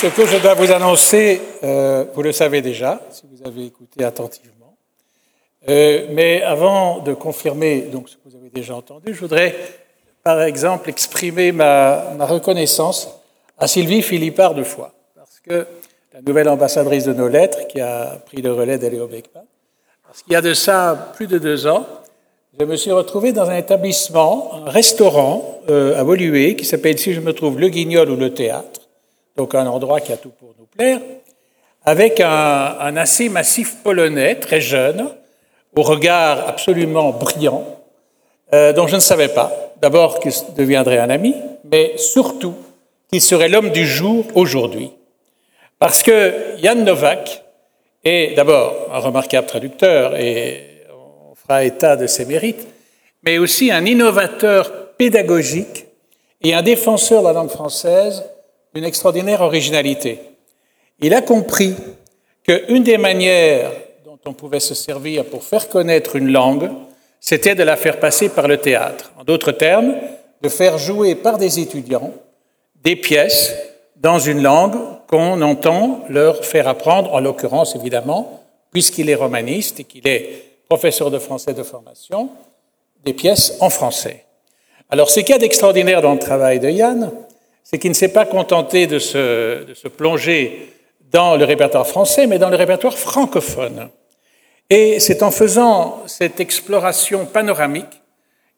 Ce que je dois vous annoncer, euh, vous le savez déjà, si vous avez écouté attentivement. Euh, mais avant de confirmer donc, ce que vous avez déjà entendu, je voudrais, par exemple, exprimer ma, reconnaissance à Sylvie Philippard de Foix, parce que la nouvelle ambassadrice de nos lettres, qui a pris le relais d'Aléo Beckman, parce qu'il y a de ça plus de deux ans, je me suis retrouvé dans un établissement, un restaurant euh, à Volué, qui s'appelle, si je me trouve, Le Guignol ou Le Théâtre, donc un endroit qui a tout pour nous plaire, avec un, assez massif polonais, très jeune, au regard absolument brillant, euh, dont je ne savais pas, d'abord qu'il deviendrait un ami, mais surtout qu'il serait l'homme du jour aujourd'hui. Parce que Jan Novak est d'abord un remarquable traducteur et on fera état de ses mérites, mais aussi un innovateur pédagogique et un défenseur de la langue française d'une extraordinaire originalité. Il a compris qu'une des manières dont on pouvait se servir pour faire connaître une langue, c'était de la faire passer par le théâtre. En d'autres termes, de faire jouer par des étudiants des pièces dans une langue qu'on entend leur faire apprendre, en l'occurrence évidemment, puisqu'il est romaniste et qu'il est professeur de français de formation, des pièces en français. Alors, ce qu'il y a d'extraordinaire dans le travail de Yann, c'est qu'il ne s'est pas contenté de se, de se, plonger dans le répertoire français, mais dans le répertoire francophone. Et c'est en faisant cette exploration panoramique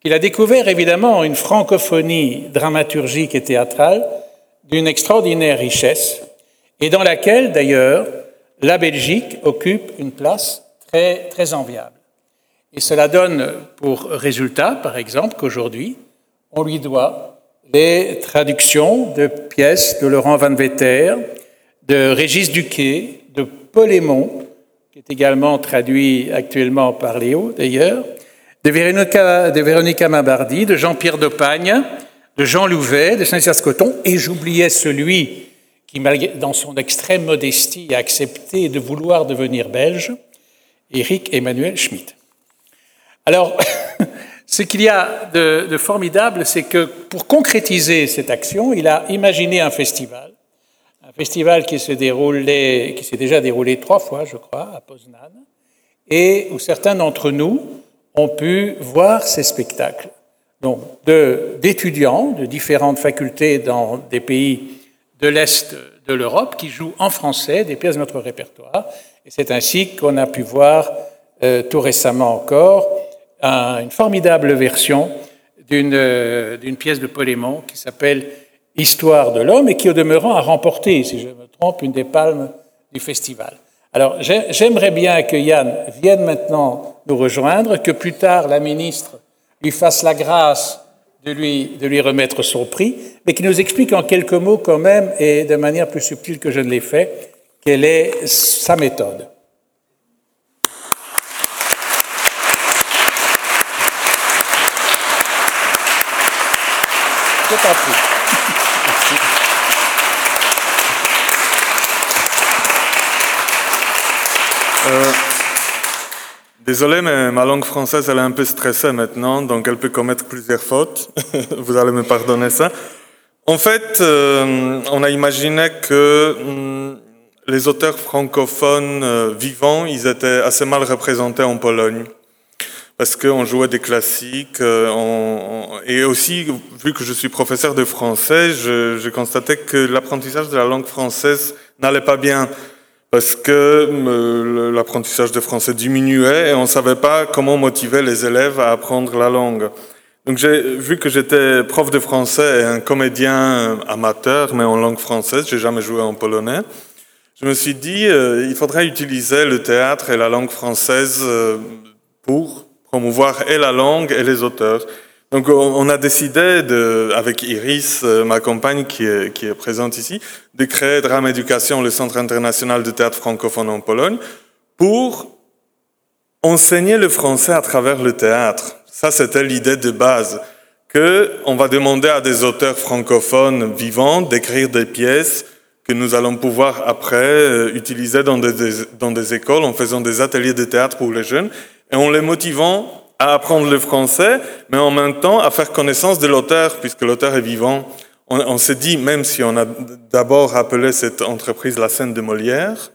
qu'il a découvert évidemment une francophonie dramaturgique et théâtrale d'une extraordinaire richesse, et dans laquelle d'ailleurs la Belgique occupe une place très, très enviable. Et cela donne pour résultat, par exemple, qu'aujourd'hui, on lui doit les traductions de pièces de Laurent Van Vetter, de Régis Duquet, de Paul qui est également traduit actuellement par Léo d'ailleurs, de Véronica, de Mabardi, de Jean-Pierre Dopagne, de Jean Louvet, de Saint-Cyr-Coton, et j'oubliais celui qui, dans son extrême modestie, a accepté de vouloir devenir belge, Éric Emmanuel Schmitt. Alors, Ce qu'il y a de, de formidable, c'est que pour concrétiser cette action, il a imaginé un festival, un festival qui s'est qui s'est déjà déroulé trois fois, je crois, à Poznan, et où certains d'entre nous ont pu voir ces spectacles. Donc, d'étudiants de, de différentes facultés dans des pays de l'Est de l'Europe qui jouent en français des pièces de notre répertoire. Et c'est ainsi qu'on a pu voir euh, tout récemment encore une formidable version euh, d'une pièce de Polémon qui s'appelle Histoire de l'homme et qui, au demeurant, a remporté, si je me trompe, une des palmes du festival. Alors, j'aimerais bien que Yann vienne maintenant nous rejoindre, que plus tard la ministre lui fasse la grâce de lui, de lui remettre son prix, mais qu'il nous explique en quelques mots quand même, et de manière plus subtile que je ne l'ai fait, quelle est sa méthode. Euh, désolé, mais ma langue française, elle est un peu stressée maintenant, donc elle peut commettre plusieurs fautes. Vous allez me pardonner ça. En fait, euh, on a imaginé que hum, les auteurs francophones euh, vivants, ils étaient assez mal représentés en Pologne parce qu'on jouait des classiques. Euh, on, et aussi, vu que je suis professeur de français, je, je constatais que l'apprentissage de la langue française n'allait pas bien parce que euh, l'apprentissage de français diminuait et on ne savait pas comment motiver les élèves à apprendre la langue. Donc j'ai vu que j'étais prof de français et un comédien amateur, mais en langue française, j'ai jamais joué en polonais. Je me suis dit, euh, il faudrait utiliser le théâtre et la langue française euh, pour promouvoir et la langue et les auteurs. Donc on a décidé, de, avec Iris, euh, ma compagne qui est, qui est présente ici, de créer Drame Éducation, le Centre international de théâtre francophone en Pologne, pour enseigner le français à travers le théâtre. Ça, c'était l'idée de base, que on va demander à des auteurs francophones vivants d'écrire des pièces que nous allons pouvoir après euh, utiliser dans des, dans des écoles en faisant des ateliers de théâtre pour les jeunes et en les motivant à apprendre le français, mais en même temps à faire connaissance de l'auteur, puisque l'auteur est vivant. on, s'est dit, même si on a d'abord appelé cette entreprise la scène de Molière,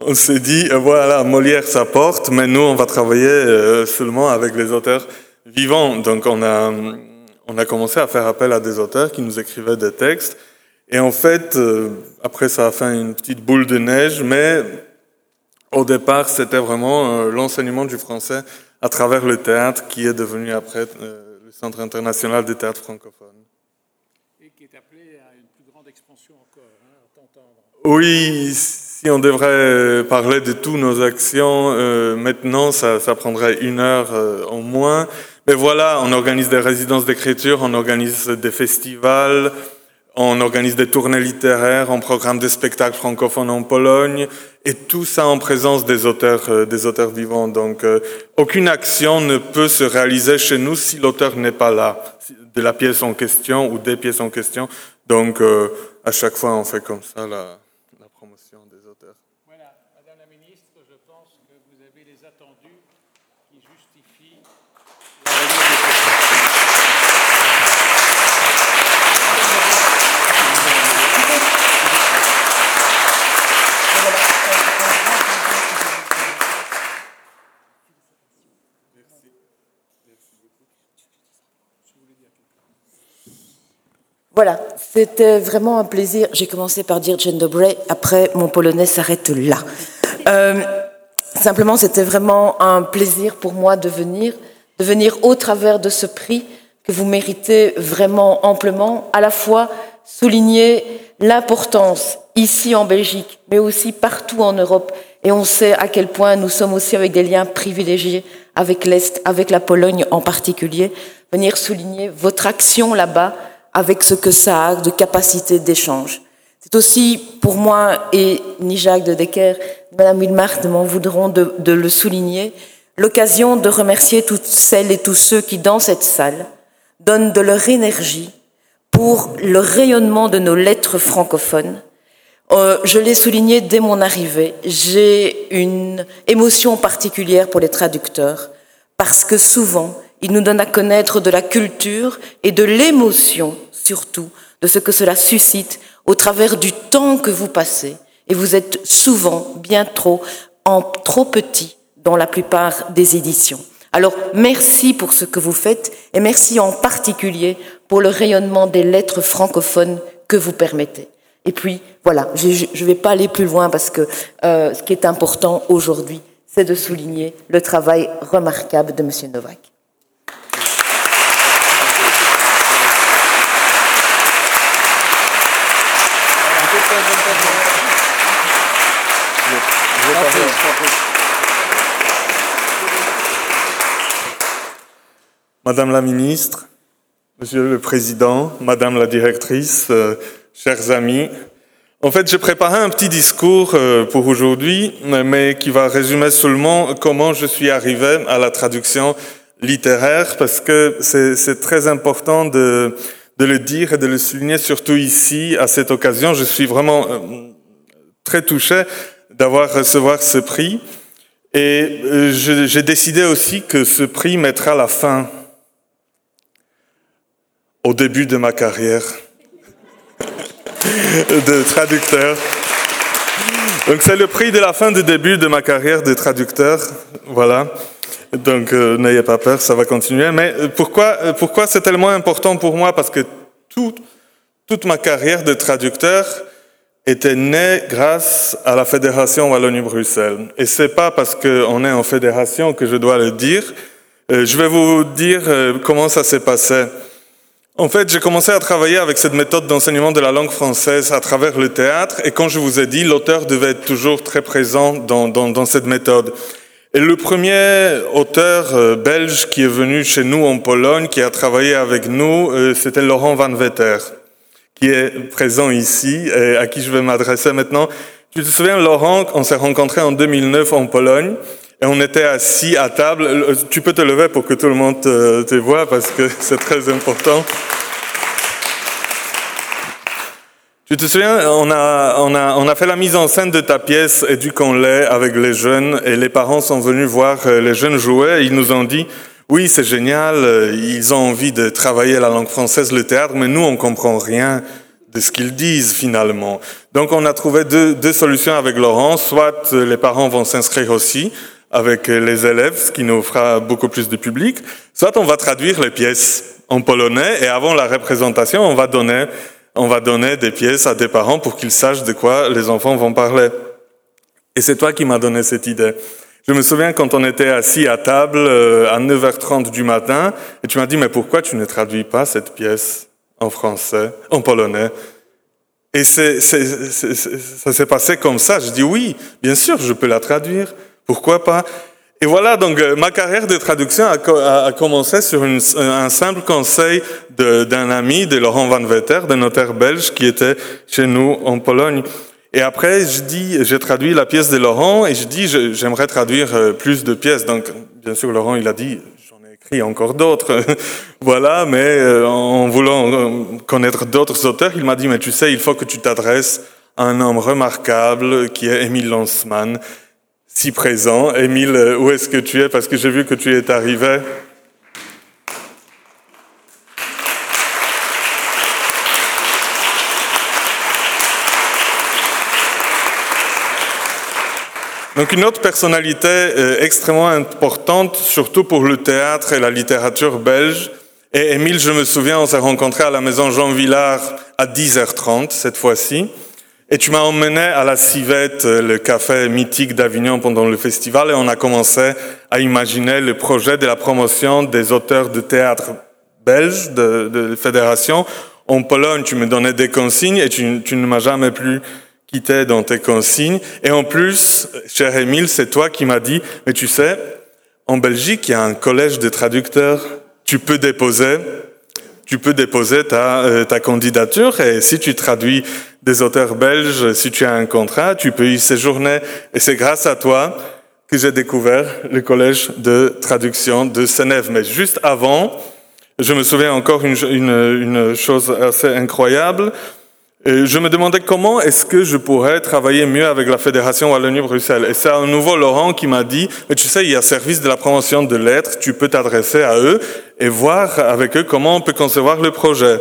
on s'est dit, voilà, Molière ça porte, mais nous, on va travailler seulement avec les auteurs vivants. Donc on a, on a commencé à faire appel à des auteurs qui nous écrivaient des textes. Et en fait, euh, après, ça a fait une petite boule de neige, mais au départ, c'était vraiment euh, l'enseignement du français à travers le théâtre qui est devenu après euh, le Centre international des théâtres francophones. Et qui est appelé à une plus grande expansion encore, hein, Oui, si on devrait parler de toutes nos actions, maintenant, ça, ça, prendrait une heure au moins. Mais voilà, on organise des résidences d'écriture, on organise des festivals, on organise des tournées littéraires, on programme des spectacles francophones en Pologne, et tout ça en présence des auteurs, euh, des auteurs vivants. Donc, euh, aucune action ne peut se réaliser chez nous si l'auteur n'est pas là, de la pièce en question ou des pièces en question. Donc, euh, à chaque fois, on fait comme ça la, la promotion des auteurs. Voilà, Madame la Ministre, je pense que vous avez les attendus qui justifient Voilà, c'était vraiment un plaisir. J'ai commencé par dire Jane Dobray, après mon polonais s'arrête là. Euh, simplement, c'était vraiment un plaisir pour moi de venir, de venir au travers de ce prix que vous méritez vraiment amplement, à la fois souligner l'importance ici en Belgique, mais aussi partout en Europe. Et on sait à quel point nous sommes aussi avec des liens privilégiés avec l'Est, avec la Pologne en particulier. Venir souligner votre action là-bas avec ce que ça a de capacité d'échange. C'est aussi pour moi, et ni Jacques de Decker, Madame Wilmar ne m'en voudront de, de le souligner, l'occasion de remercier toutes celles et tous ceux qui, dans cette salle, donnent de leur énergie pour le rayonnement de nos lettres francophones. Euh, je l'ai souligné dès mon arrivée, j'ai une émotion particulière pour les traducteurs, parce que souvent, ils nous donnent à connaître de la culture et de l'émotion, surtout, de ce que cela suscite au travers du temps que vous passez. Et vous êtes souvent bien trop, en trop petit dans la plupart des éditions. Alors, merci pour ce que vous faites et merci en particulier pour le rayonnement des lettres francophones que vous permettez. Et puis, voilà, je ne vais pas aller plus loin parce que euh, ce qui est important aujourd'hui, c'est de souligner le travail remarquable de M. Novak. Madame la ministre, Monsieur le Président, Madame la directrice, euh, chers amis, en fait, j'ai préparé un petit discours euh, pour aujourd'hui, mais qui va résumer seulement comment je suis arrivé à la traduction littéraire, parce que c'est très important de, de, le dire et de le souligner, surtout ici, à cette occasion. Je suis vraiment euh, très touché d'avoir recevoir ce prix. Et j'ai décidé aussi que ce prix mettra la fin au début de ma carrière de traducteur. Donc c'est le prix de la fin du début de ma carrière de traducteur. Voilà. Donc euh, n'ayez pas peur, ça va continuer. Mais euh, pourquoi, euh, pourquoi c'est tellement important pour moi? Parce que tout, toute ma carrière de traducteur était née grâce à la Fédération Wallonie-Bruxelles. Et c'est pas parce qu'on est en fédération que je dois le dire. je vais vous dire comment ça s'est passé. En fait, j'ai commencé à travailler avec cette méthode d'enseignement de la langue française à travers le théâtre, et quand je vous ai dit, l'auteur devait être toujours très présent dans cette méthode. Et le premier auteur euh, belge qui est venu chez nous en Pologne, qui a travaillé avec nous, euh, c'était Laurent Van Vetter, qui est présent ici, et à qui je vais m'adresser maintenant. Tu te souviens, Laurent, on s'est rencontrés en 2009 en Pologne, et on était assis à table. Tu peux te lever pour que tout le monde te, voit parce que c'est très important. Tu te souviens, on a, on, a, on a fait la mise en scène de ta pièce Éduquons-les avec les jeunes et les parents sont venus voir euh, les jeunes jouer et ils nous ont dit oui, c'est génial, euh, ils ont envie de travailler la langue française, le théâtre, mais nous, on comprend rien de ce qu'ils disent finalement. Donc on a trouvé deux, deux solutions avec Laurent. Soit les parents vont s'inscrire aussi avec les élèves, ce qui nous fera beaucoup plus de public. Soit on va traduire les pièces en polonais et avant la représentation, on va donner, on va donner des pièces à des parents pour qu'ils sachent de quoi les enfants vont parler. Et c'est toi qui m'as donné cette idée. Je me souviens quand on était assis à table euh, à 9h30 du matin et tu m'as dit mais pourquoi tu ne traduis pas cette pièce en français, en polonais? Et c'est, ça s'est passé comme ça. Je dis oui, bien sûr, je peux la traduire. Pourquoi pas? Et voilà, donc euh, ma carrière de traduction a, commencé sur une, un simple conseil d'un ami, de Laurent Van Vetter, de notaire belge qui était chez nous en Pologne. Et après, je dis, j'ai traduit la pièce de Laurent et je dis, j'aimerais traduire euh, plus de pièces. Donc, bien sûr, Laurent, il a dit, écrit encore d'autres. voilà, mais euh, en voulant euh, connaître d'autres auteurs, il m'a dit, mais tu sais, il faut que tu t'adresses à un homme remarquable qui est Émile Lanzmann, si présent. Émile, euh, où est-ce que tu es? Parce que j'ai vu que tu es arrivé. Donc une autre personnalité euh, extrêmement importante, surtout pour le théâtre et la littérature belge, et Émile, je me souviens, on s'est rencontrés à la maison Jean Villard à 10h30 cette fois-ci. Et tu m'as emmené à la Civette, euh, le café mythique d'Avignon pendant le festival, et on a commencé à imaginer le projet de la promotion des auteurs de théâtre belges de, de fédération. En Pologne, tu me donnais des consignes et tu, tu ne m'as jamais plus qui t'aide dans tes consignes. Et en plus, cher Émile, c'est toi qui m'as dit, mais tu sais, en Belgique, il y a un collège de traducteurs. Tu peux déposer, tu peux déposer ta, euh, ta candidature et si tu traduis des auteurs belges, si tu as un contrat, tu peux y séjourner. Et c'est grâce à toi que j'ai découvert le collège de traduction de Senève. Mais juste avant, je me souviens encore une, une, une chose assez incroyable. Je me demandais comment est-ce que je pourrais travailler mieux avec la Fédération Wallonie-Bruxelles. Et c'est à nouveau Laurent qui m'a dit, mais tu sais, il y a service de la promotion de lettres, tu peux t'adresser à eux et voir avec eux comment on peut concevoir le projet.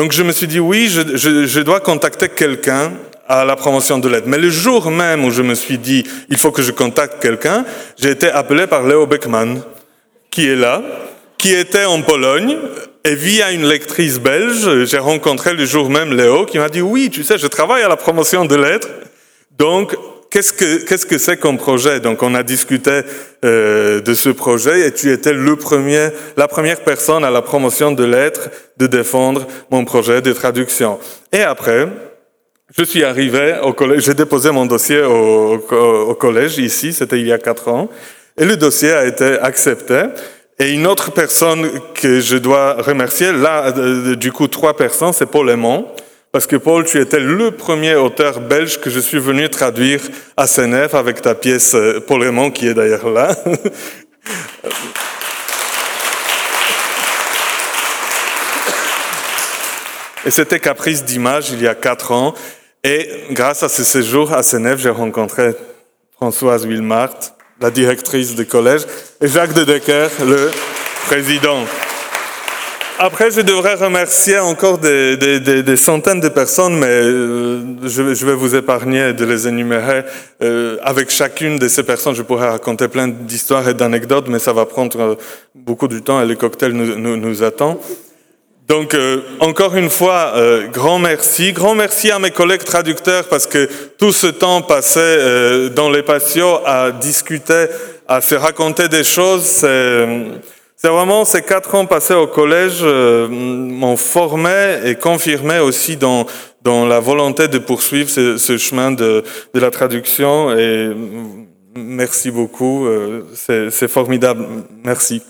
Donc je me suis dit, oui, je, dois contacter quelqu'un à la promotion de lettres. Mais le jour même où je me suis dit, il faut que je contacte quelqu'un, j'ai été appelé par Léo Beckman, qui est là, qui était en Pologne, et via une lectrice belge, j'ai rencontré le jour même Léo qui m'a dit oui, tu sais, je travaille à la promotion de lettres. Donc, qu'est-ce que qu'est-ce que c'est comme projet? Donc, on a discuté euh, de ce projet et tu étais le premier, la première personne à la promotion de lettres de défendre mon projet de traduction. Et après, je suis arrivé au collège, j'ai déposé mon dossier au, au, collège ici, c'était il y a quatre ans, et le dossier a été accepté. Et une autre personne que je dois remercier, là, du coup, trois personnes, c'est Paul Aymon. Parce que Paul, tu étais le premier auteur belge que je suis venu traduire à Senef avec ta pièce euh, Paul Aymon, qui est d'ailleurs là. Et c'était Caprice d'image il y a quatre ans. Et grâce à ce séjour à Senef, j'ai rencontré Françoise Wilmart, la directrice du collège, et Jacques de Decker, le président. Après, je devrais remercier encore des, des, des, des centaines de personnes, mais euh, je, je, vais vous épargner de les énumérer. Euh, avec chacune de ces personnes, je pourrais raconter plein d'histoires et d'anecdotes, mais ça va prendre euh, beaucoup de temps et le cocktail nous, nous, nous attend. Donc, euh, encore une fois, euh, grand merci. Grand merci à mes collègues traducteurs parce que tout ce temps passé euh, dans les patios à discuter, à se raconter des choses, c'est vraiment ces quatre ans passés au collège m'ont formé et confirmé aussi dans, dans la volonté de poursuivre ce, ce chemin de, de la traduction. Et merci beaucoup. C'est formidable. Merci.